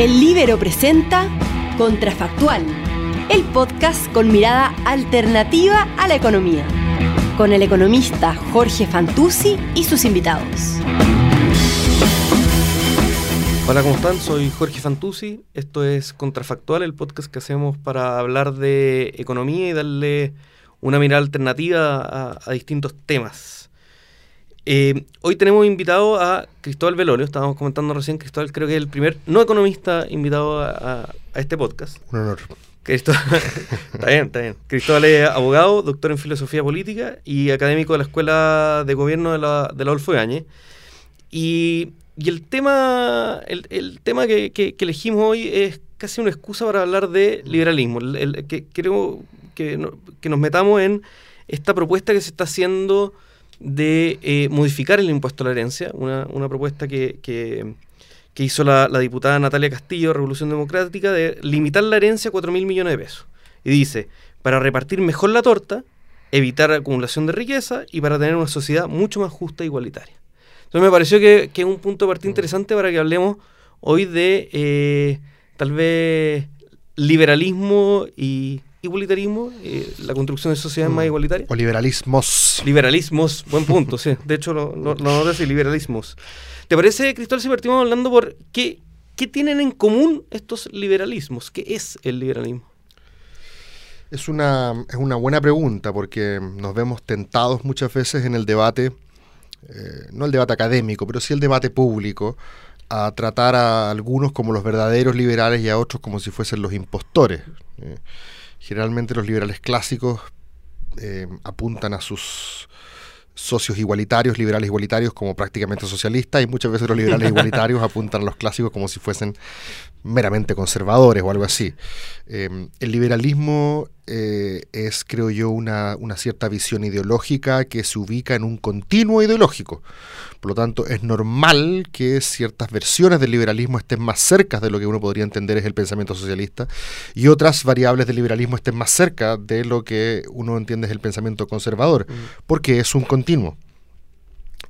El Libero presenta Contrafactual, el podcast con mirada alternativa a la economía, con el economista Jorge Fantuzzi y sus invitados. Hola, ¿cómo están? Soy Jorge Fantuzzi. Esto es Contrafactual, el podcast que hacemos para hablar de economía y darle una mirada alternativa a, distintos temas. Eh, hoy tenemos invitado a Cristóbal Velorio, estábamos comentando recién, Cristóbal creo que es el primer no economista invitado a, este podcast. Un honor. Cristóbal, está bien, está bien. Cristóbal es abogado, doctor en filosofía política y académico de la Escuela de Gobierno de la, de la Adolfo Y y el tema, el, tema que, elegimos hoy es casi una excusa para hablar de liberalismo. El, que creo que, nos metamos en esta propuesta que se está haciendo de eh, modificar el impuesto a la herencia, una, propuesta que, hizo la, diputada Natalia Castillo, Revolución Democrática, de limitar la herencia a 4 mil millones de pesos. Y dice, para repartir mejor la torta, evitar acumulación de riqueza y para tener una sociedad mucho más justa e igualitaria. Entonces me pareció que, es un punto de partida interesante para que hablemos hoy de eh, tal vez liberalismo y igualitarismo, eh, la construcción de sociedades más mm. igualitarias. O liberalismos. Liberalismos, buen punto, sí. De hecho, lo, lo, lo decir, liberalismos. ¿Te parece, Cristóbal, si partimos hablando por qué, qué tienen en común estos liberalismos? ¿Qué es el liberalismo? Es una, es una buena pregunta porque nos vemos tentados muchas veces en el debate eh, no el debate académico, pero sí el debate público, a tratar a algunos como los verdaderos liberales y a otros como si fuesen los impostores. Eh, generalmente los liberales clásicos eh, apuntan a sus socios igualitarios, liberales igualitarios como prácticamente socialistas y muchas veces los liberales igualitarios apuntan a los clásicos como si fuesen meramente conservadores o algo así. el liberalismo eh, es, creo yo, una, cierta visión ideológica que se ubica en un continuo ideológico. Por lo tanto, es normal que ciertas versiones del liberalismo estén más cerca de lo que uno podría entender es el pensamiento socialista y otras variables del liberalismo estén más cerca de lo que uno entiende es el pensamiento conservador, mm. porque es un continuo.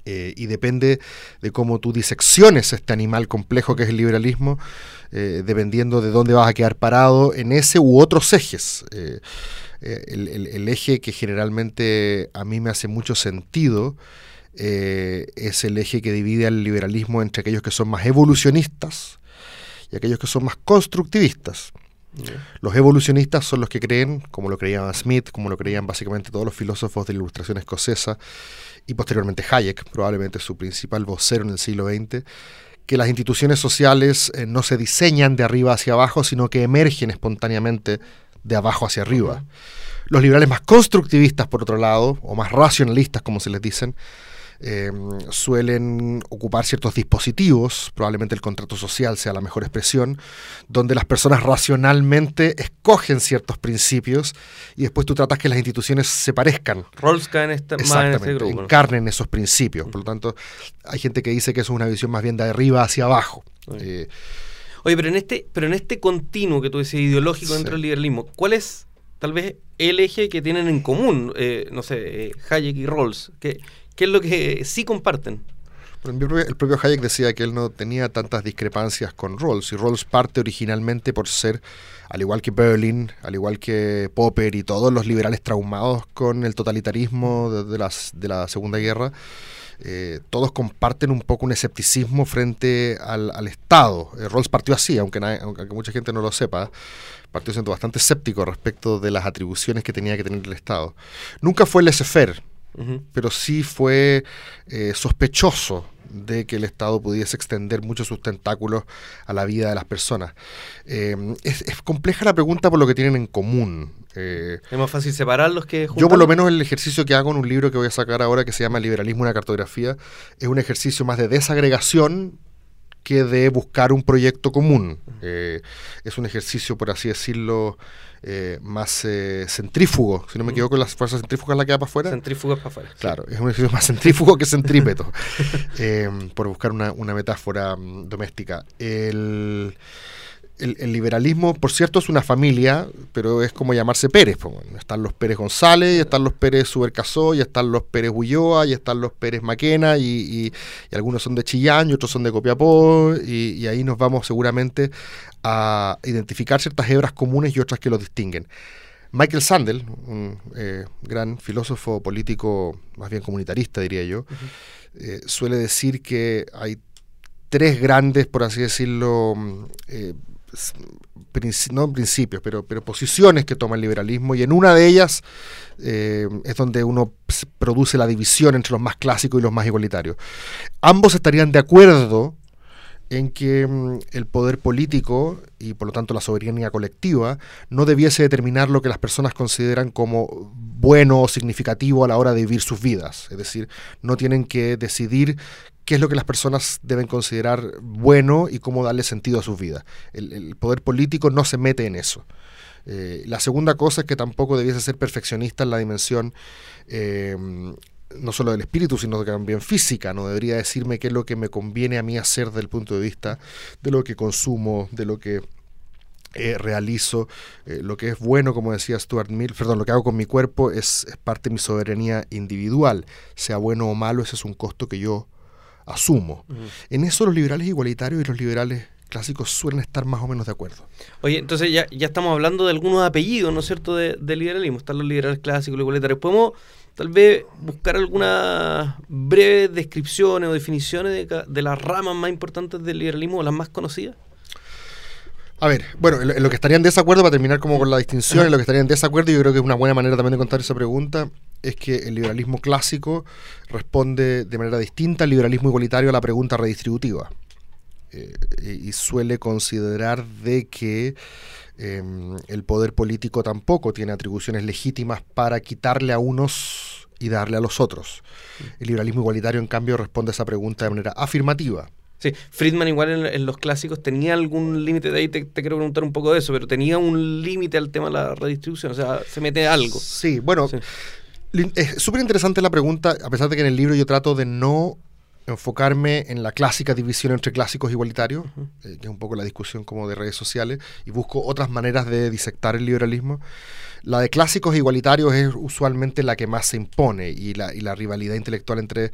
Eh, y depende de cómo tú disecciones este animal complejo que es el liberalismo, eh, dependiendo de dónde vas a quedar parado en ese u otros ejes. Eh, el, eje que generalmente a mí me hace mucho sentido es el eje que divide al liberalismo entre aquellos que son más evolucionistas y aquellos que son más constructivistas. Los evolucionistas son los que creen, como lo creían Smith, como lo creían básicamente todos los filósofos de la ilustración escocesa, y posteriormente Hayek, probablemente su principal vocero en el siglo XX, que las instituciones sociales eh, no se diseñan de arriba hacia abajo, sino que emergen espontáneamente de abajo hacia arriba. Los liberales más constructivistas, por otro lado, o más racionalistas, como se les dicen, Em, suelen ocupar ciertos dispositivos, probablemente el contrato social sea la mejor expresión, donde las personas racionalmente escogen ciertos principios y después tú tratas que las instituciones se parezcan. Rawls cae este, más en ese grupo. Encarnen esos principios. Por lo tanto, hay gente que dice que eso es una visión más bien de arriba hacia abajo. Eh, Oye, pero en este, pero en este continuo que tú decías ideológico dentro del liberalismo, ¿cuál es tal vez el eje que tienen en común, eh, no sé, eh, Hayek y Rawls? ¿Qué, ¿Qué es lo que sí comparten? El propio Hayek decía que él no tenía tantas discrepancias con Rawls, y Rawls parte originalmente por ser, al igual que Berlin, al igual que Popper y todos los liberales traumados con el totalitarismo de, la Segunda Guerra, eh, todos comparten un poco un escepticismo frente al, Estado. Eh, Rawls partió así, aunque, aunque mucha gente no lo sepa, partió siendo bastante escéptico respecto de las atribuciones que tenía que tener el Estado. Nunca fue laissez-faire, pero sí fue eh, sospechoso de que el Estado pudiese extender mucho sus tentáculos a la vida de las personas. Eh, es, compleja la pregunta por lo que tienen en común. Eh, ¿Es más fácil separarlos que Yo por lo menos el ejercicio que hago en un libro que voy a sacar ahora que se llama Liberalismo una cartografía es un ejercicio más de desagregación que de buscar un proyecto común. es un ejercicio, por así decirlo, eh, más eh, centrífugo, si no me equivoco, las fuerzas centrífugas la queda para afuera. Centrífugas para afuera. Claro, es un ejercicio más centrífugo que centrípeto, eh, por buscar una, metáfora mm, doméstica. El, el, liberalismo, por cierto, es una familia, pero es como llamarse Pérez. están los Pérez González, y están los Pérez Subercasó, y están los Pérez Ulloa, y están los Pérez Maquena, y, algunos son de Chillán, y otros son de Copiapó, y, ahí nos vamos seguramente a identificar ciertas hebras comunes y otras que los distinguen. Michael Sandel, un eh, gran filósofo político, más bien comunitarista diría yo, eh, suele decir que hay tres grandes, por así decirlo, mm, eh, no principios, pero, pero posiciones que toma el liberalismo y en una de ellas eh, es donde uno produce la división entre los más clásicos y los más igualitarios. Ambos estarían de acuerdo en que mm, el poder político y por lo tanto la soberanía colectiva no debiese determinar lo que las personas consideran como bueno o significativo a la hora de vivir sus vidas. Es decir, no tienen que decidir qué es lo que las personas deben considerar bueno y cómo darle sentido a sus vidas. El, poder político no se mete en eso. Eh, la segunda cosa es que tampoco debiese ser perfeccionista en la dimensión eh, no solo del espíritu, sino también física. No debería decirme qué es lo que me conviene a mí hacer desde el punto de vista de lo que consumo, de lo que eh, realizo, lo que es bueno, como decía Stuart Mill, perdón, lo que hago con mi cuerpo es, es, parte de mi soberanía individual. Sea bueno o malo, ese es un costo que yo asumo. En eso los liberales igualitarios y los liberales clásicos suelen estar más o menos de acuerdo. Oye, entonces ya, ya estamos hablando de algunos apellidos, ¿no es cierto?, de, liberalismo. Están los liberales clásicos, los igualitarios. ¿Podemos tal vez buscar algunas breves descripciones o definiciones de, las ramas más importantes del liberalismo o las más conocidas? A ver, bueno, en lo que estarían en desacuerdo, para terminar como con la distinción, en lo que estarían en desacuerdo, yo creo que es una buena manera también de contar esa pregunta, es que el liberalismo clásico responde de manera distinta al liberalismo igualitario a la pregunta redistributiva. Eh, y suele considerar de que em, el poder político tampoco tiene atribuciones legítimas para quitarle a unos y darle a los otros. El liberalismo igualitario, en cambio, responde a esa pregunta de manera afirmativa. Sí, Friedman igual en, los clásicos tenía algún límite, de ahí te, quiero preguntar un poco de eso, pero tenía un límite al tema de la redistribución, o sea, se mete algo. Sí, bueno, es súper interesante la pregunta, a pesar de que en el libro yo trato de no enfocarme en la clásica división entre clásicos igualitarios, eh, que es un poco la discusión como de redes sociales, y busco otras maneras de disectar el liberalismo. La de clásicos igualitarios es usualmente la que más se impone y la, y la rivalidad intelectual entre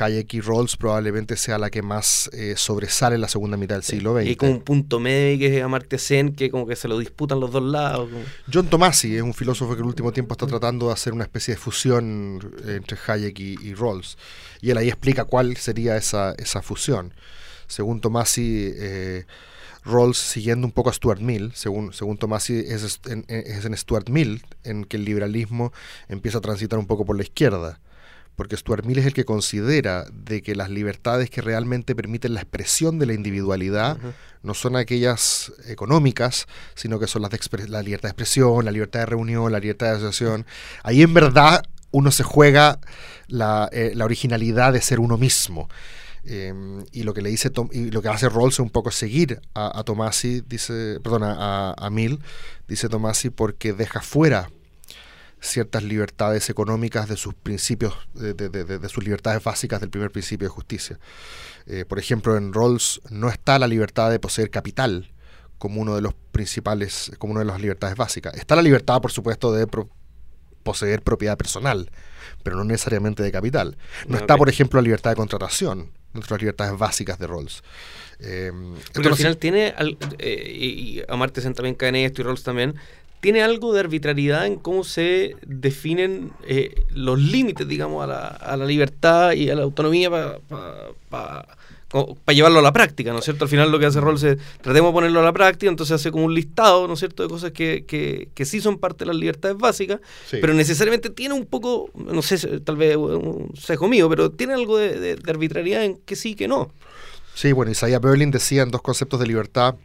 Hayek y Rawls probablemente sea la que más eh, sobresale en la segunda mitad del siglo XX. Y con un punto medio que es Amartya que como que se lo disputan los dos lados. John Tomasi es un filósofo que en el último tiempo está tratando de hacer una especie de fusión entre Hayek y, Rawls. Y él ahí explica cuál sería esa, esa fusión. Según Tomasi, eh, Rawls siguiendo un poco a Stuart Mill, según, según Tomasi, es, en, es en Stuart Mill en que el liberalismo empieza a transitar un poco por la izquierda porque Stuart Mill es el que considera de que las libertades que realmente permiten la expresión de la individualidad no son aquellas económicas, sino que son las de la libertad de expresión, la libertad de reunión, la libertad de asociación. Ahí en verdad uno se juega la, eh, la originalidad de ser uno mismo. Em, y lo que le dice y lo que hace Rawls es un poco seguir a, Tomasi, dice, perdón, a, a Mill, dice Tomasi, porque deja fuera ciertas libertades económicas de sus principios, de, sus libertades básicas del primer principio de justicia. Eh, por ejemplo, en Rawls no está la libertad de poseer capital como uno de los principales, como una de las libertades básicas. Está la libertad, por supuesto, de poseer propiedad personal, pero no necesariamente de capital. No está, por ejemplo, la libertad de contratación nuestras libertades básicas de Rawls. Eh, Porque al final tiene, eh, y Amartya también cae en esto y Rawls también, tiene algo de arbitrariedad en cómo se definen eh, los límites, digamos, a la, a la, libertad y a la autonomía para para llevarlo a la práctica, ¿no es cierto? Al final lo que hace Rawls es tratemos de ponerlo a la práctica, entonces hace como un listado, ¿no es cierto?, de cosas que, que, que sí son parte de las libertades básicas, pero necesariamente tiene un poco, no sé, tal vez un sesgo mío, pero tiene algo de, arbitrariedad en que sí y que no. Sí, bueno, Isaiah Berlin decía en dos conceptos de libertad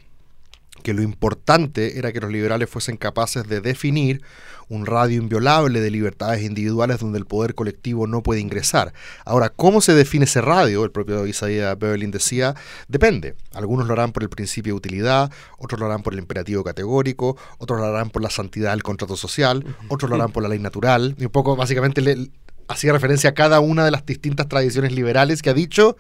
que lo importante era que los liberales fuesen capaces de definir un radio inviolable de libertades individuales donde el poder colectivo no puede ingresar. Ahora, ¿cómo se define ese radio? El propio Isaiah Berlin decía, depende. Algunos lo harán por el principio de utilidad, otros lo harán por el imperativo categórico, otros lo harán por la santidad del contrato social, otros lo harán por la ley natural. Y un poco, básicamente, le, hacía referencia a cada una de las distintas tradiciones liberales que ha dicho,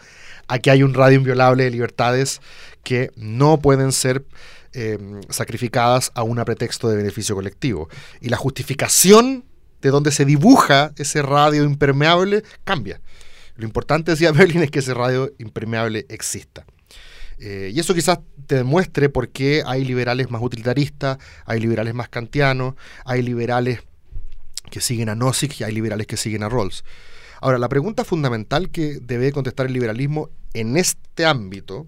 aquí hay un radio inviolable de libertades que no pueden ser em, sacrificadas a un pretexto de beneficio colectivo. Y la justificación de donde se dibuja ese radio impermeable cambia. Lo importante, decía Berlin, es que ese radio impermeable exista. Eh, y eso quizás te demuestre por qué hay liberales más utilitaristas, hay liberales más kantianos, hay liberales que siguen a Nozick y hay liberales que siguen a Rawls. Ahora, la pregunta fundamental que debe contestar el liberalismo en este ámbito,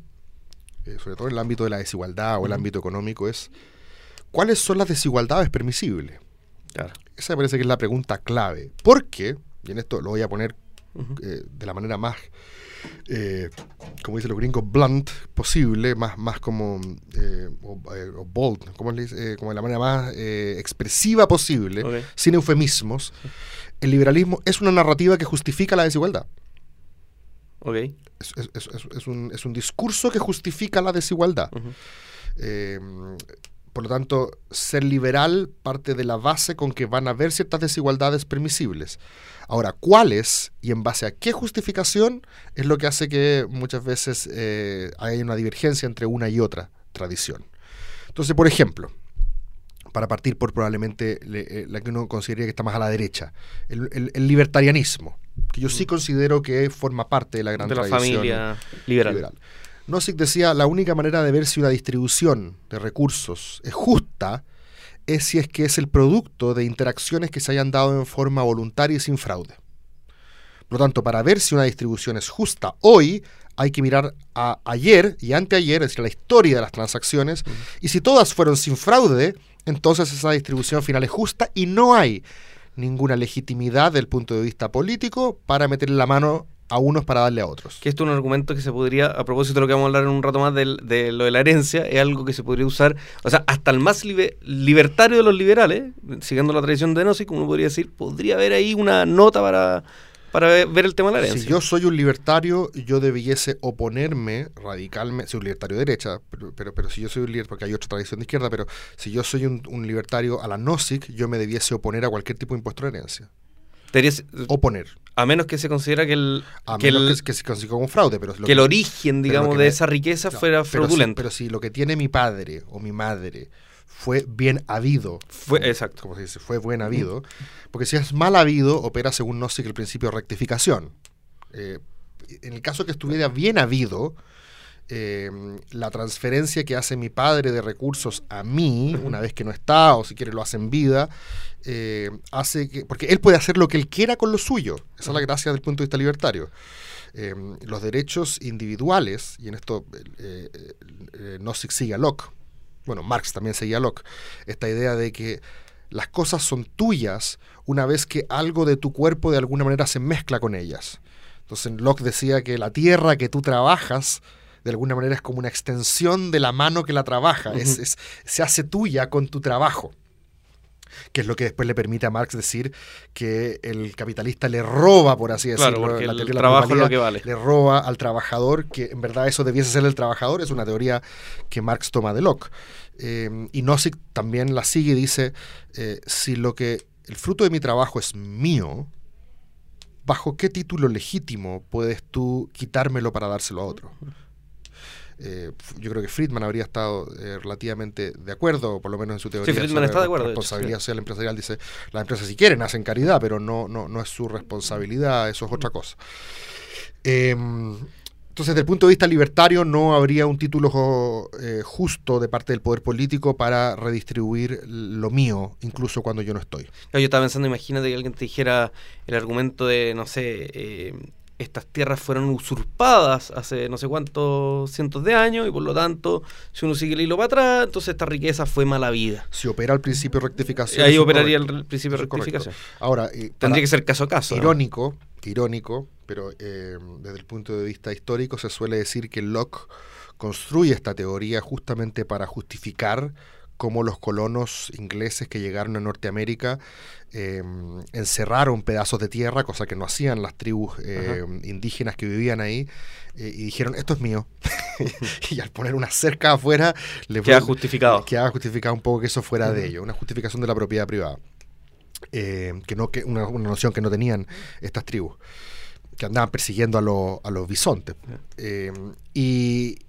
eh, sobre todo en el ámbito de la desigualdad o el ámbito económico, es ¿cuáles son las desigualdades permisibles? Esa me parece que es la pregunta clave. Porque, y en esto lo voy a poner eh, de la manera más eh, como dicen los gringos, blunt posible, más, más como, eh, o, bold, como, como de la manera más expresiva posible, sin eufemismos, el liberalismo es una narrativa que justifica la desigualdad. Okay. Es, es, un, es, un, discurso que justifica la desigualdad. por lo tanto, ser liberal parte de la base con que van a haber ciertas desigualdades permisibles. Ahora, ¿cuáles y en base a qué justificación es lo que hace que muchas veces eh, haya una divergencia entre una y otra tradición? Entonces, por ejemplo, para partir por probablemente eh, la que uno consideraría que está más a la derecha, el, libertarianismo, que yo sí mm. considero que forma parte de la gran de la familia liberal. liberal. Nozick decía, la única manera de ver si una distribución de recursos es justa es si es que es el producto de interacciones que se hayan dado en forma voluntaria y sin fraude. Por lo tanto, para ver si una distribución es justa hoy, hay que mirar a ayer y anteayer, es decir, la historia de las transacciones, y si todas fueron sin fraude, entonces esa distribución final es justa y no hay ninguna legitimidad del punto de vista político para meterle la mano a unos para darle a otros. Que esto es un argumento que se podría, a propósito de lo que vamos a hablar en un rato más de, de lo de la herencia, es algo que se podría usar, o sea, hasta el más libertario de los liberales, siguiendo la tradición de Nozick, como podría decir, podría haber ahí una nota para, para ver el tema de la herencia. Si yo soy un libertario, yo debiese oponerme radicalmente, soy un libertario de derecha, pero, pero, si yo soy un libertario, porque hay otra tradición de izquierda, pero si yo soy un, un libertario a la Nozick, yo me debiese oponer a cualquier tipo de impuesto de herencia. oponer. A menos que se considera que el. que, el, que, se consiga un fraude, pero. que, el origen, digamos, de esa riqueza fuera fraudulento. Pero si, lo que tiene mi padre o mi madre fue bien habido. Fue, exacto. Como se dice, fue buen habido. Porque si es mal habido, opera según no sé que el principio de rectificación. Eh, en el caso que estuviera bien habido, eh, la transferencia que hace mi padre de recursos a mí, una vez que no está, o si quiere lo hace en vida, eh, hace que. Porque él puede hacer lo que él quiera con lo suyo. Esa es la gracia del punto de vista libertario. Los derechos individuales, y en esto no se sigue a Locke, bueno, Marx también seguía Locke, esta idea de que las cosas son tuyas una vez que algo de tu cuerpo de alguna manera se mezcla con ellas. Entonces Locke decía que la tierra que tú trabajas de alguna manera es como una extensión de la mano que la trabaja, es, se hace tuya con tu trabajo que es lo que después le permite a Marx decir que el capitalista le roba, por así decirlo, la el trabajo es lo que vale. Le roba al trabajador, que en verdad eso debiese ser el trabajador, es una teoría que Marx toma de Locke. Eh, y Nozick también la sigue y dice, eh, si lo que el fruto de mi trabajo es mío, ¿bajo qué título legítimo puedes tú quitármelo para dárselo a otro? Eh, yo creo que Friedman habría estado eh, relativamente de acuerdo, por lo menos en su teoría. Sí, Friedman está de acuerdo. La responsabilidad social empresarial dice, las empresas si quieren hacen caridad, pero no, no, no es su responsabilidad, eso es otra cosa. Em, entonces, desde el punto de vista libertario, no habría un título eh, justo de parte del poder político para redistribuir lo mío, incluso cuando yo no estoy. Yo estaba pensando, imagínate que alguien te dijera el argumento de, no sé, estas tierras fueron usurpadas hace no sé cuántos cientos de años y por lo tanto, si uno sigue el hilo para atrás, entonces esta riqueza fue mala vida. Si opera el principio de rectificación. Ahí operaría el principio de rectificación. Ahora, tendría que ser caso a caso. Irónico, irónico, pero eh, desde el punto de vista histórico se suele decir que Locke construye esta teoría justamente para justificar cómo los colonos ingleses que llegaron a Norteamérica eh, encerraron pedazos de tierra, cosa que no hacían las tribus eh, indígenas que vivían ahí, eh, y dijeron, esto es mío. y al poner una cerca afuera, le queda justificado. Queda justificado un poco que eso fuera de ellos, una justificación de la propiedad privada. que no que una, noción que no tenían estas tribus, que andaban persiguiendo a, a los bisontes. y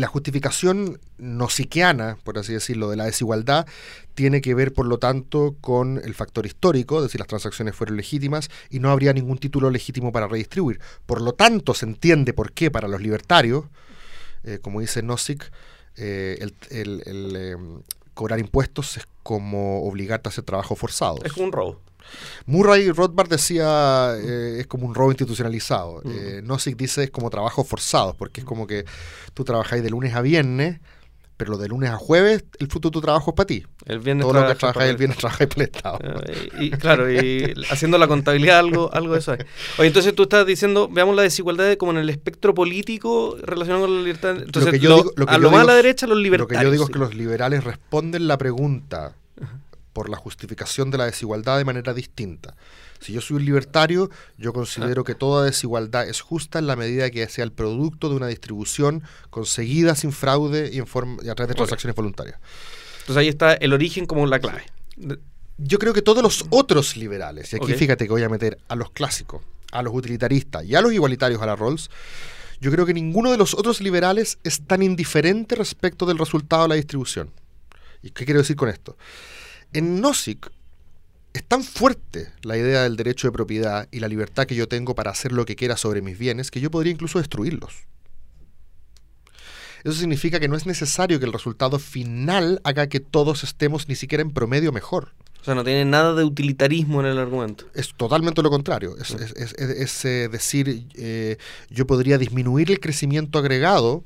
la justificación nosiquiana, por así decirlo, de la desigualdad tiene que ver, por lo tanto, con el factor histórico, es decir, las transacciones fueron legítimas y no habría ningún título legítimo para redistribuir. Por lo tanto, se entiende por qué para los libertarios, eh, como dice Nozick, eh, el, em, cobrar impuestos es como obligarte a hacer trabajo forzado. Es un robo. Murray Rothbard decía eh, es como un robo institucionalizado. Mm. Nozick dice es como trabajo forzado, porque es como que tú trabajáis de lunes a viernes, pero lo de lunes a jueves, el fruto de tu trabajo es para ti. El viernes Todo lo que trabajáis el viernes trabajáis para el Estado. y, claro, y haciendo la contabilidad, algo, algo de eso Oye, entonces tú estás diciendo, veamos la desigualdad como en el espectro político relacionado con la libertad. Entonces, a lo más a la derecha, los libertarios. Lo que yo digo es que los liberales responden la pregunta por la justificación de la desigualdad de manera distinta. Si yo soy un libertario, yo considero que toda desigualdad es justa en la medida que sea el producto de una distribución conseguida sin fraude y, en forma, a través de transacciones voluntarias. Entonces ahí está el origen como la clave. Yo creo que todos los otros liberales, y aquí fíjate que voy a meter a los clásicos, a los utilitaristas y a los igualitarios a la Rawls, yo creo que ninguno de los otros liberales es tan indiferente respecto del resultado de la distribución. ¿Y qué quiero decir con esto? En Nozick es tan fuerte la idea del derecho de propiedad y la libertad que yo tengo para hacer lo que quiera sobre mis bienes que yo podría incluso destruirlos. Eso significa que no es necesario que el resultado final haga que todos estemos ni siquiera en promedio mejor. O sea, no tiene nada de utilitarismo en el argumento. Es totalmente lo contrario. Es, eh, decir, eh, yo podría disminuir el crecimiento agregado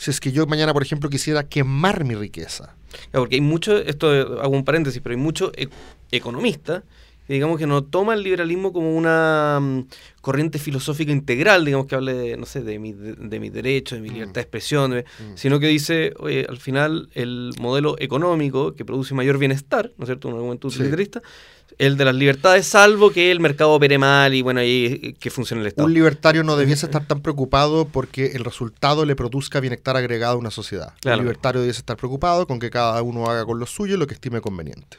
si es que yo mañana, por ejemplo, quisiera quemar mi riqueza. Porque hay mucho, esto hago un paréntesis, pero hay muchos e, economistas que digamos que no toman el liberalismo como una mm, corriente filosófica integral, digamos que hable de, no sé, de, mi, de, mis derechos, de mi mm. libertad de expresión, mm. sino que dice, oye, al final el modelo económico que produce mayor bienestar, ¿no es cierto? Un argumento utilitarista, el de las libertades, salvo que el mercado opere mal y bueno, ahí eh, que funcione el Estado. Un libertario no debiese estar tan preocupado porque el resultado le produzca bienestar agregado a una sociedad. Un libertario debiese estar preocupado con que cada uno haga con lo suyo lo que estime conveniente.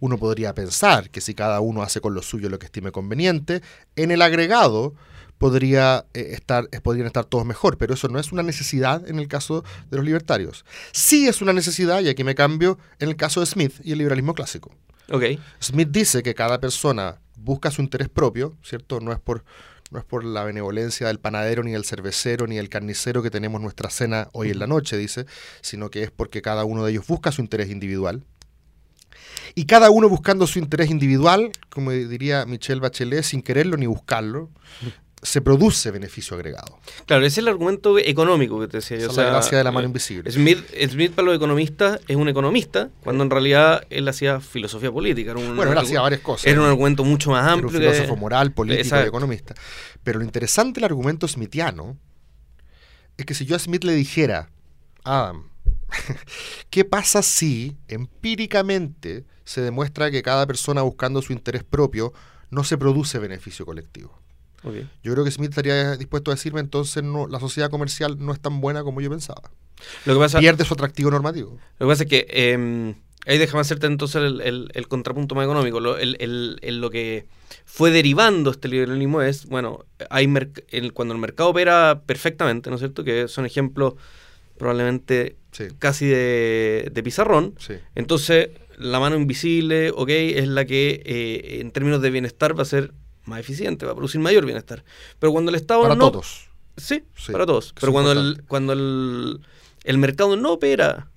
Uno podría pensar que si cada uno hace con lo suyo lo que estime conveniente, en el agregado podría eh, estar, eh, podrían estar todos mejor, pero eso no es una necesidad en el caso de los libertarios. Sí es una necesidad, y aquí me cambio, en el caso de Smith y el liberalismo clásico. Smith dice que cada persona busca su interés propio, ¿cierto? No es por no es por la benevolencia del panadero, ni del cervecero, ni del carnicero que tenemos nuestra cena hoy en la noche, dice, sino que es porque cada uno de ellos busca su interés individual. Y cada uno buscando su interés individual, como diría Michelle Bachelet, sin quererlo ni buscarlo, se produce beneficio agregado. Claro, ese es el argumento económico que te decía yo. la gracia de la mano invisible. Smith, Smith para los economistas es un economista, cuando en realidad él hacía filosofía política. bueno, él hacía varias cosas. Era un argumento mucho más amplio. Era un filósofo moral, político y economista. Pero lo interesante del argumento smithiano es que si yo a Smith le dijera, Adam, ¿qué pasa si empíricamente se demuestra que cada persona buscando su interés propio no se produce beneficio colectivo? Yo creo que Smith estaría dispuesto a decirme entonces no, la sociedad comercial no es tan buena como yo pensaba. Lo que pasa, Pierde su atractivo normativo. Lo que pasa es que eh, ahí déjame hacerte entonces el, contrapunto más económico. Lo, lo que fue derivando este liberalismo es, bueno, hay cuando el mercado opera perfectamente, ¿no es cierto? Que son ejemplos probablemente casi de, de pizarrón. Entonces, la mano invisible, ok, es la que eh, en términos de bienestar va a ser más eficiente, va a producir mayor bienestar. Pero cuando el Estado para no... Todos. Sí, para todos. Pero cuando, el, cuando el, el, mercado no opera,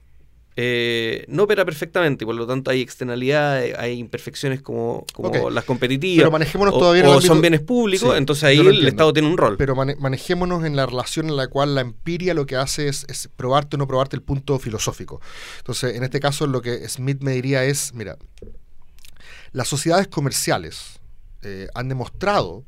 eh, no opera perfectamente, y por lo tanto hay externalidades, hay imperfecciones como, como las competitivas. Pero manejémonos todavía o, son bienes públicos, entonces ahí el Estado tiene un rol. Pero manejémonos en la relación en la cual la empiria lo que hace es, es probarte o no probarte el punto filosófico. Entonces, en este caso, lo que Smith me diría es: mira, las sociedades comerciales eh, han demostrado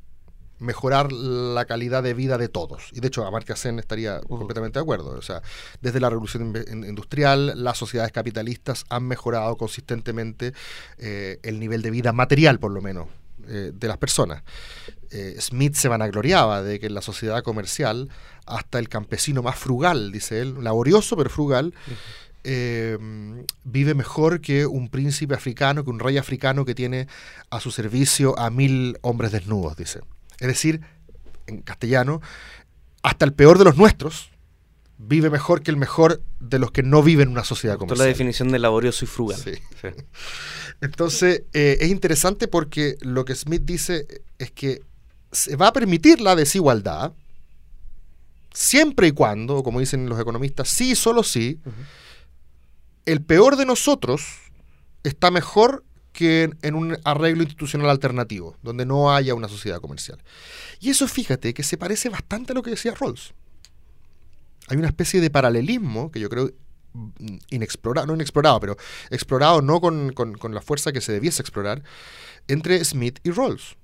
mejorar la calidad de vida de todos. Y de hecho, Amartya Sen estaría completamente de acuerdo. O sea, desde la revolución industrial, las sociedades capitalistas han mejorado consistentemente eh, el nivel de vida material, por lo menos, eh, de las personas. Smith se vanagloriaba de que en la sociedad comercial, hasta el campesino más frugal, dice él, laborioso pero frugal, eh, vive mejor que un príncipe africano, que un rey africano que tiene a su servicio a mil hombres desnudos, dice. Es decir, en castellano, hasta el peor de los nuestros vive mejor que el mejor de los que no viven en una sociedad Esto es comercial. la definición de laborioso y frugal. Sí. Sí. Entonces, eh, es interesante porque lo que Smith dice es que se va a permitir la desigualdad siempre y cuando, como dicen los economistas, sí y solo sí, el peor de nosotros está mejor que en, un arreglo institucional alternativo, donde no haya una sociedad comercial. Y eso, fíjate, que se parece bastante a lo que decía Rawls. Hay una especie de paralelismo que yo creo mm, inexplorado, no inexplorado, pero explorado no con, con- con la fuerza que se debiese explorar, entre Smith y Rawls.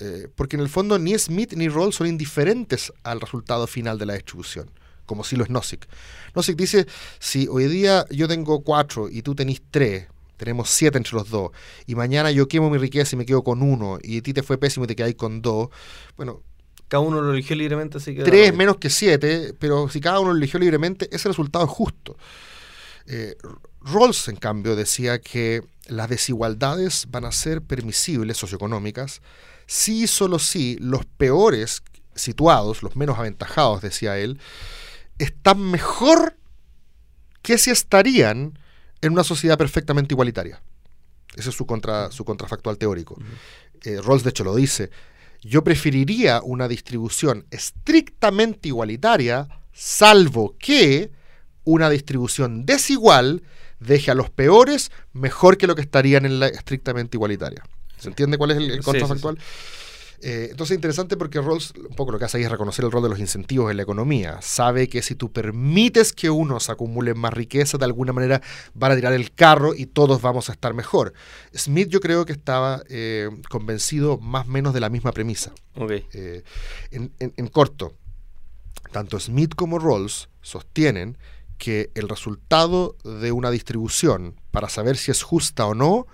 Eh, porque en el fondo ni Smith ni Rawls son indiferentes al resultado final de la distribución, como si lo es Nozick. Nozick dice, si hoy día yo tengo cuatro y tú tenés tres, tenemos siete entre los dos, y mañana yo quemo mi riqueza y me quedo con uno, y a ti te fue pésimo y te quedáis con dos, bueno, Cada uno lo eligió libremente, así que... tres menos que siete, pero si cada uno lo eligió libremente, ese resultado es justo. Eh, Rawls, en cambio, decía que las desigualdades van a ser permisibles socioeconómicas si y solo si los peores situados, los menos aventajados, decía él, están mejor que si estarían en una sociedad perfectamente igualitaria. Ese es su, contra, su contrafactual teórico. Eh, Rawls, de hecho, lo dice. Yo preferiría una distribución estrictamente igualitaria, salvo que una distribución desigual deje a los peores mejor que lo que estarían en la estrictamente igualitaria. ¿Se entiende cuál es el, el Sí, sí, contrafactual? Eh, entonces es interesante porque Rawls un poco lo que hace ahí es reconocer el rol de los incentivos en la economía. Sabe que si tú permites que unos acumulen más riqueza, de alguna manera van a tirar el carro y todos vamos a estar mejor. Smith yo creo que estaba eh, convencido más o menos de la misma premisa. Eh, en, en- en corto, tanto Smith como Rawls sostienen que el resultado de una distribución para saber si es justa o no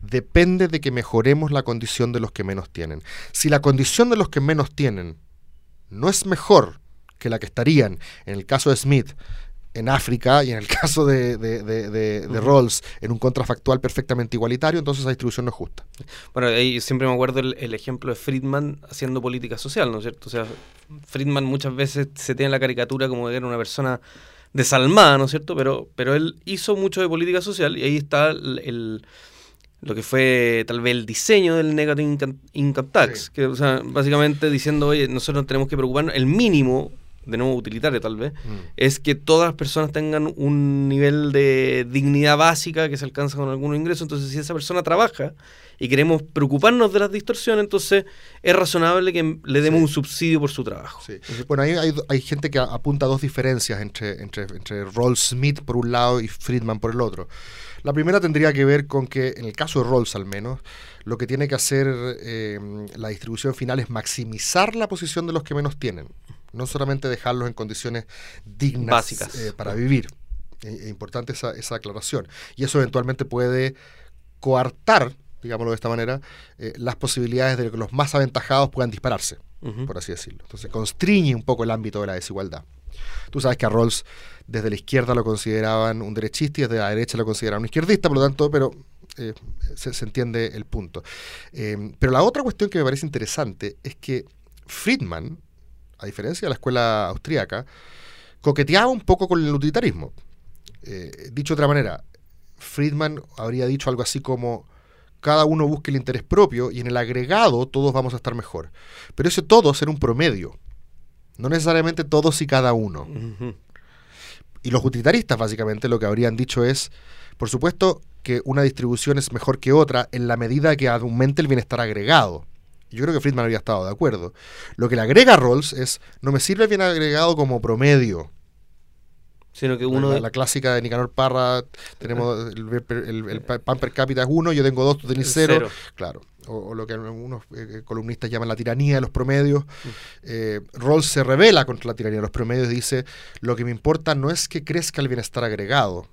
depende de que mejoremos la condición de los que menos tienen. Si la condición de los que menos tienen no es mejor que la que estarían, en el caso de Smith, en África y en el caso de, de, de- de- de. Rawls, en un contrafactual perfectamente igualitario, entonces esa distribución no es justa. Bueno, ahí siempre me acuerdo el, el ejemplo de Friedman haciendo política social, ¿no es cierto? O sea, Friedman muchas veces se tiene la caricatura como que era una persona desalmada, ¿no es cierto? Pero, pero él hizo mucho de política social y ahí está el, el- lo que fue tal vez el diseño del Negative Income, income Tax, Sí. que, o sea, básicamente diciendo, oye, nosotros tenemos que preocuparnos, el mínimo, de nuevo utilitario tal vez, es que todas las personas tengan un nivel de dignidad básica que se alcanza con algunos ingresos. Entonces, si esa persona trabaja y queremos preocuparnos de las distorsiones, entonces es razonable que le demos Sí. un subsidio por su trabajo. Sí. Bueno, ahí hay, hay gente que apunta a dos diferencias entre, entre, entre Rawls Smith por un lado y Friedman por el otro. La primera tendría que ver con que, en el caso de Rawls al menos, lo que tiene que hacer eh, la distribución final es maximizar la posición de los que menos tienen, no solamente dejarlos en condiciones dignas Básicas. eh, para vivir. Es importante esa, esa aclaración. Y eso eventualmente puede coartar, digámoslo de esta manera, eh, las posibilidades de que los más aventajados puedan dispararse por así decirlo. Entonces constriñe un poco el ámbito de la desigualdad. Tú sabes que a Rawls desde la izquierda lo consideraban un derechista y desde la derecha lo consideraban un izquierdista, por lo tanto, pero eh, se, se entiende el punto. Pero la otra cuestión que me parece interesante es que Friedman, a diferencia de la escuela austríaca, coqueteaba un poco con el utilitarismo. Eh, dicho de otra manera, Friedman habría dicho algo así como cada uno busque el interés propio y en el agregado todos vamos a estar mejor. Pero ese todos era un promedio, no necesariamente todos y cada uno. Y los utilitaristas básicamente lo que habrían dicho es, por supuesto que una distribución es mejor que otra en la medida que aumente el bienestar agregado. Yo creo que Friedman habría estado de acuerdo. Lo que le agrega Rawls es, no me sirve bien agregado como promedio. Sino que uno... la, la clásica de Nicanor Parra, tenemos el, el- el pa- pan per cápita es uno, yo tengo dos, tú tenés cero. cero. Claro. O, o lo que algunos eh, columnistas llaman la tiranía de los promedios. Eh, Rawls se revela contra la tiranía de los promedios y dice, lo que me importa no es que crezca el bienestar agregado,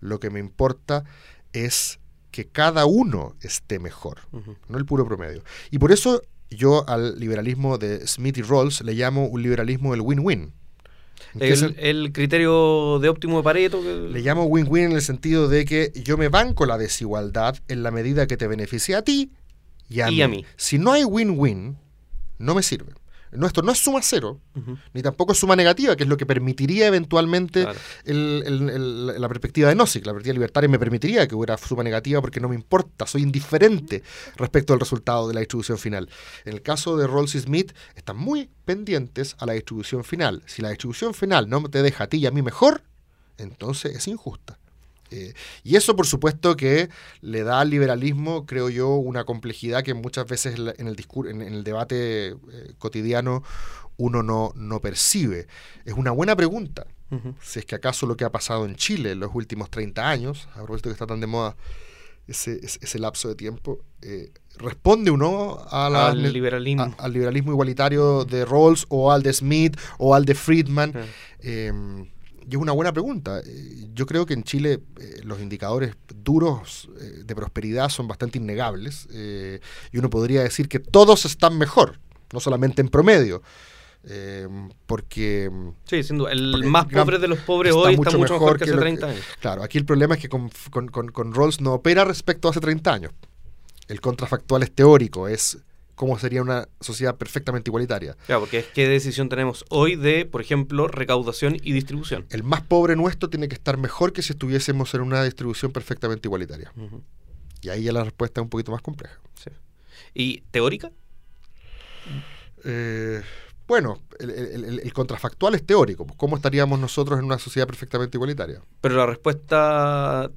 lo que me importa es que cada uno esté mejor, no el puro promedio. Y por eso yo al liberalismo de Smith y Rawls le llamo un liberalismo del win-win. El, el- el criterio de óptimo de Pareto. que- le llamo win-win en el sentido de que yo me banco la desigualdad en la medida que te beneficia a ti y a, Y mí. a mí. Si no hay win-win, no me sirve. Nuestro no es suma cero, ni tampoco es suma negativa, que es lo que permitiría eventualmente la perspectiva de Nozick. La perspectiva libertaria me permitiría que hubiera suma negativa porque no me importa, soy indiferente respecto al resultado de la distribución final. En el caso de Rawls y Smith, están muy pendientes a la distribución final. Si la distribución final no te deja a ti y a mí mejor, entonces es injusta. Eh, y eso, por supuesto, que le da al liberalismo, creo yo, una complejidad que muchas veces en el, en, el debate eh, cotidiano uno no, no percibe. Es una buena pregunta. Si es que acaso lo que ha pasado en Chile en los últimos 30 años, a propósito que está tan de moda ese, ese, lapso de tiempo, eh, responde uno al, liberalismo. al liberalismo igualitario de Rawls o al de Smith o al de Friedman. Y es una buena pregunta. Eh, yo creo que en Chile eh, los indicadores duros eh, de prosperidad son bastante innegables y uno podría decir que todos están mejor, no solamente en promedio. porque. Sí, siendo el más pobre de los pobres hoy está mucho mejor, que hace 30 años. claro, aquí el problema es que con, con, con, con Rawls no opera respecto a hace 30 años. El contrafactual es teórico, es cómo sería una sociedad perfectamente igualitaria. Claro, porque es qué decisión tenemos hoy de, por ejemplo, recaudación y distribución. El más pobre nuestro tiene que estar mejor que si estuviésemos en una distribución perfectamente igualitaria. Y ahí ya la respuesta es un poquito más compleja. ¿Y teórica? Eh, bueno, el, contrafactual es teórico. ¿Cómo estaríamos nosotros en una sociedad perfectamente igualitaria? Pero la respuesta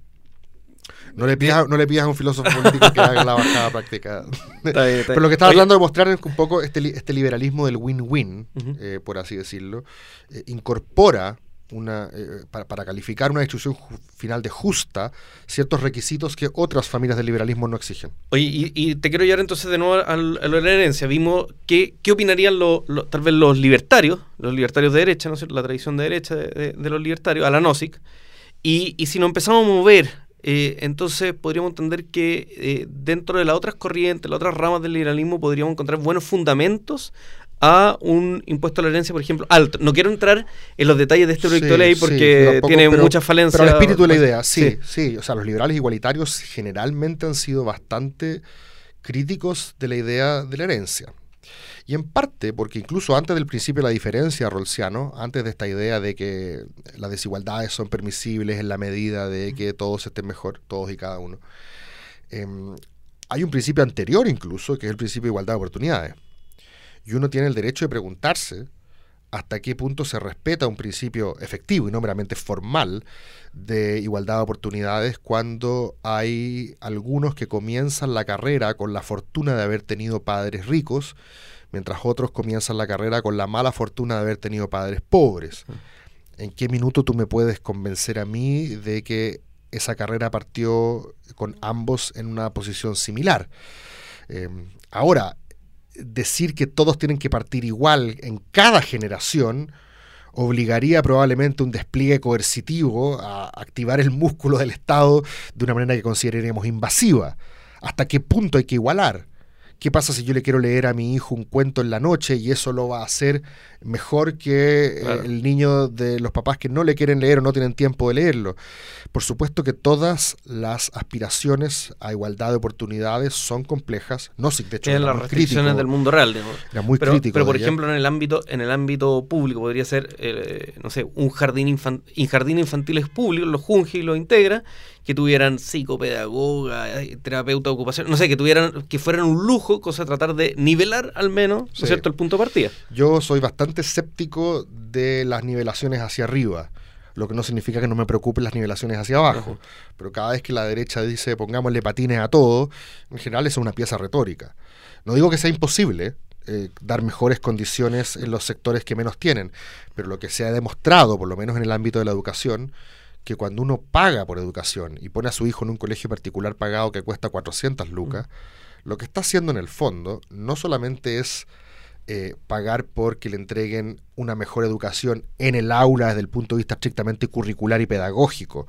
no le, pidas, no le pidas a un filósofo político que haga la bajada práctica. Pero lo que estaba hablando de mostrar es que un poco este, este liberalismo del win-win, eh, por así decirlo, eh, incorpora una, eh, para, calificar una distribución final de justa ciertos requisitos que otras familias del liberalismo no exigen. Oye, y, te quiero llevar entonces de nuevo a, la herencia. Vimos qué, qué opinarían tal vez los libertarios, los libertarios de derecha, ¿no la tradición de derecha de, los libertarios, a la NOSIC, y, y si nos empezamos a mover eh, entonces podríamos entender que eh, dentro de las otras corrientes, las otras ramas del liberalismo, podríamos encontrar buenos fundamentos a un impuesto a la herencia, por ejemplo, alto. No quiero entrar en los detalles de este proyecto de ley porque tiene muchas falencias. Pero el espíritu de la idea, sí, sí, O sea, los liberales igualitarios generalmente han sido bastante críticos de la idea de la herencia. Y en parte porque incluso antes del principio de la diferencia rolsiano, antes de esta idea de que las desigualdades son permisibles en la medida de que todos estén mejor, todos y cada uno, em, hay un principio anterior incluso, que es el principio de igualdad de oportunidades. Y uno tiene el derecho de preguntarse hasta qué punto se respeta un principio efectivo y no meramente formal de igualdad de oportunidades cuando hay algunos que comienzan la carrera con la fortuna de haber tenido padres ricos mientras otros comienzan la carrera con la mala fortuna de haber tenido padres pobres. ¿En qué minuto tú me puedes convencer a mí de que esa carrera partió con ambos en una posición similar? Em, ahora, decir que todos tienen que partir igual en cada generación obligaría probablemente un despliegue coercitivo a activar el músculo del Estado de una manera que consideraríamos invasiva. ¿Hasta qué punto hay que igualar? ¿Qué pasa si yo le quiero leer a mi hijo un cuento en la noche y eso lo va a hacer mejor que eh, el niño de los papás que no le quieren leer o no tienen tiempo de leerlo? Por supuesto que todas las aspiraciones a igualdad de oportunidades son complejas. No, de hecho, las restricciones del mundo real. Era muy pero, crítico. Pero, por ejemplo, en el ámbito en el ámbito público podría ser, eh, no sé, un jardín, infan, jardín infantiles públicos, los junge y los integra, que tuvieran psicopedagoga, eh, terapeuta de ocupación, no sé, que tuvieran, que fueran un lujo, cosa de tratar de nivelar al menos, ¿no es cierto?, el punto de partida. Yo soy bastante escéptico de las nivelaciones hacia arriba lo que no significa que no me preocupen las nivelaciones hacia abajo. Pero cada vez que la derecha dice pongámosle patines a todo, en general es una pieza retórica. No digo que sea imposible eh, dar mejores condiciones en los sectores que menos tienen, pero lo que se ha demostrado, por lo menos en el ámbito de la educación, que cuando uno paga por educación y pone a su hijo en un colegio particular pagado que cuesta 400 lucas, lo que está haciendo en el fondo no solamente es eh, pagar por que le entreguen una mejor educación en el aula desde el punto de vista estrictamente curricular y pedagógico.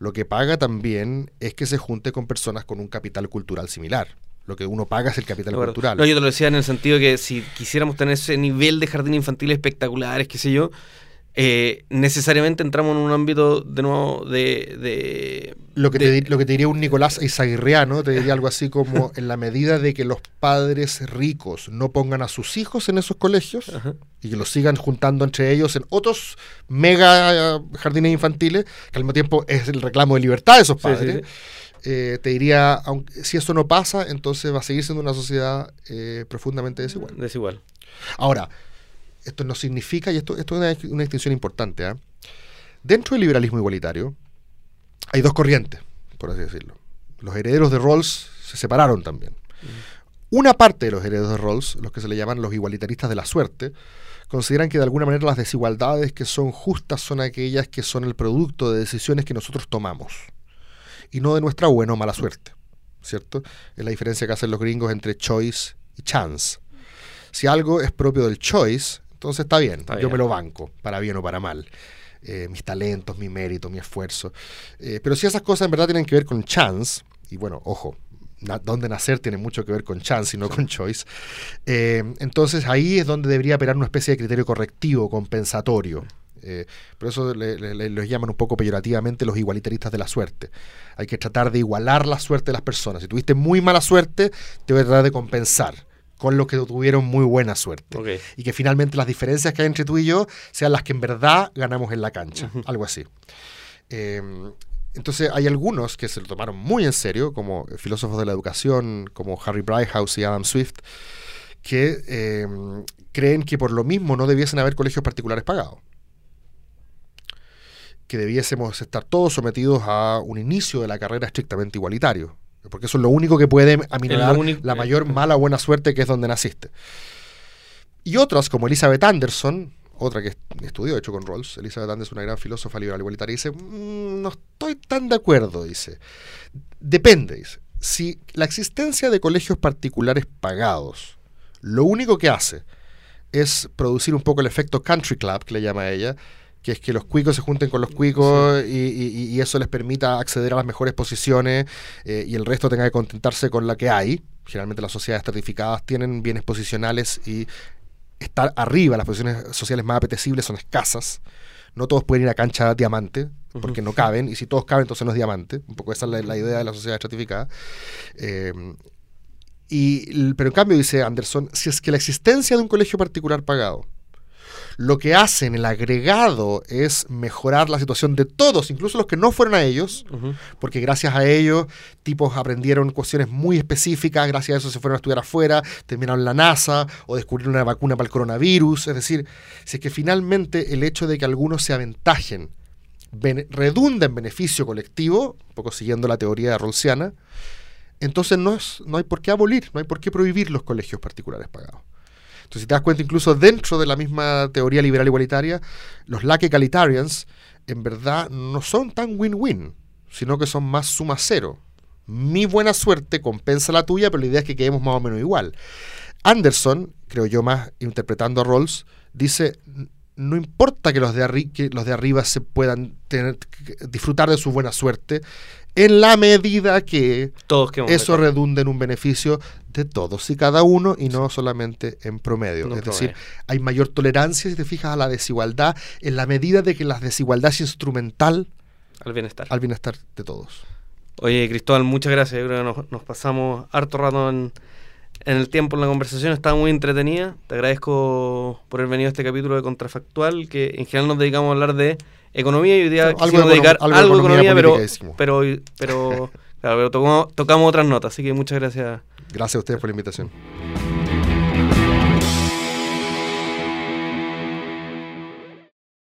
Lo que paga también es que se junte con personas con un capital cultural similar. Lo que uno paga es el capital cultural. No, yo te lo decía en el sentido de que si quisiéramos tener ese nivel de jardín infantil espectaculares, qué sé yo, eh, necesariamente entramos en un ámbito de nuevo de... lo, que de, te, lo que te diría un Nicolás Izaguirreano, te diría algo así como en la medida de que los padres ricos no pongan a sus hijos en esos colegios Ajá. y que los sigan juntando entre ellos en otros mega jardines infantiles, que al mismo tiempo es el reclamo de libertad de esos Sí, padres. sí, sí. eh, te diría, aunque, si eso no pasa, entonces va a seguir siendo una sociedad eh, profundamente desigual. Desigual. Ahora, esto no significa, y esto, esto es una, una distinción importante, ¿ah? dentro del liberalismo igualitario hay dos corrientes, por así decirlo. Los herederos de Rawls se separaron también. Una parte de los herederos de Rawls, los que se le llaman los igualitaristas de la suerte, consideran que de alguna manera las desigualdades que son justas son aquellas que son el producto de decisiones que nosotros tomamos y no de nuestra buena o mala suerte, ¿cierto? Es la diferencia que hacen los gringos entre choice y chance. Si algo es propio del choice, entonces está bien, Está yo bien. me lo banco, para bien o para mal. Eh, mis talentos, mi mérito, mi esfuerzo. Eh, pero si esas cosas en verdad tienen que ver con chance, y bueno, ojo, na- dónde nacer tiene mucho que ver con chance y no con choice, eh, entonces ahí es donde debería operar una especie de criterio correctivo, compensatorio. Por eso le- le- le- los llaman un poco peyorativamente los igualitaristas de la suerte. Hay que tratar de igualar la suerte de las personas. Si tuviste muy mala suerte, te voy a tratar de compensar con los que tuvieron muy buena suerte. Y que finalmente las diferencias que hay entre tú y yo sean las que en verdad ganamos en la cancha. Algo así. Eh, entonces hay algunos que se lo tomaron muy en serio, como filósofos de la educación, como Harry Brighthouse y Adam Swift, que eh, creen que por lo mismo no debiesen haber colegios particulares pagados. Que debiésemos estar todos sometidos a un inicio de la carrera estrictamente igualitario. Porque eso es lo único que puede aminorar la mayor mala o buena suerte que es donde naciste. Y otras, como Elizabeth Anderson, otra que est- estudió, de hecho, con Rawls, Elizabeth Anderson, una gran filósofa liberal igualitaria, dice, "Mm, no estoy tan de acuerdo, dice. Depende, dice. Si la existencia de colegios particulares pagados, lo único que hace es producir un poco el efecto country club, que le llama ella, que es que los cuicos se junten con los cuicos y, y- y eso les permita acceder a las mejores posiciones eh, y el resto tenga que contentarse con la que hay. Generalmente las sociedades estratificadas tienen bienes posicionales y estar arriba, las posiciones sociales más apetecibles son escasas. No todos pueden ir a cancha diamante, porque no caben, y si todos caben, entonces no es diamante. Un poco esa es la, la idea de la sociedad estratificada. Eh, y, pero en cambio, dice Anderson, si es que la existencia de un colegio particular pagado lo que hace en el agregado es mejorar la situación de todos, incluso los que no fueron a ellos, porque gracias a ellos tipos aprendieron cuestiones muy específicas, gracias a eso se fueron a estudiar afuera, terminaron la NASA o descubrieron una vacuna para el coronavirus, es decir, si es que finalmente el hecho de que algunos se aventajen redunda en beneficio colectivo, un poco siguiendo la teoría rawlsiana, entonces no, es, no hay por qué abolir, no hay por qué prohibir los colegios particulares pagados. Entonces, si te das cuenta, incluso dentro de la misma teoría liberal igualitaria, los lack egalitarians en verdad no son tan win-win, sino que son más suma cero. Mi buena suerte compensa la tuya, pero la idea es que quedemos más o menos igual. Anderson, creo yo más interpretando a Rawls, dice, "N- no importa que los de, arri- que los de arriba se puedan tener, disfrutar de su buena suerte, en la medida que Todos eso mejor. redunda en un beneficio de todos y cada uno y no solamente en promedio. No es decir, hay mayor tolerancia, si te fijas, a la desigualdad en la medida de que la desigualdad es instrumental al bienestar. al bienestar de todos. Oye, Cristóbal, muchas gracias. Yo creo que nos, nos pasamos harto rato en, en el tiempo en la conversación. Estaba muy entretenida. Te agradezco por haber venido a este capítulo de Contrafactual, que en general nos dedicamos a hablar de economía y hoy día Algo econo- dedicar algo algo, de economía economía, pero, pero, pero, claro, pero tocamos, tocamos otras notas. Así que muchas gracias. Gracias a ustedes por la invitación.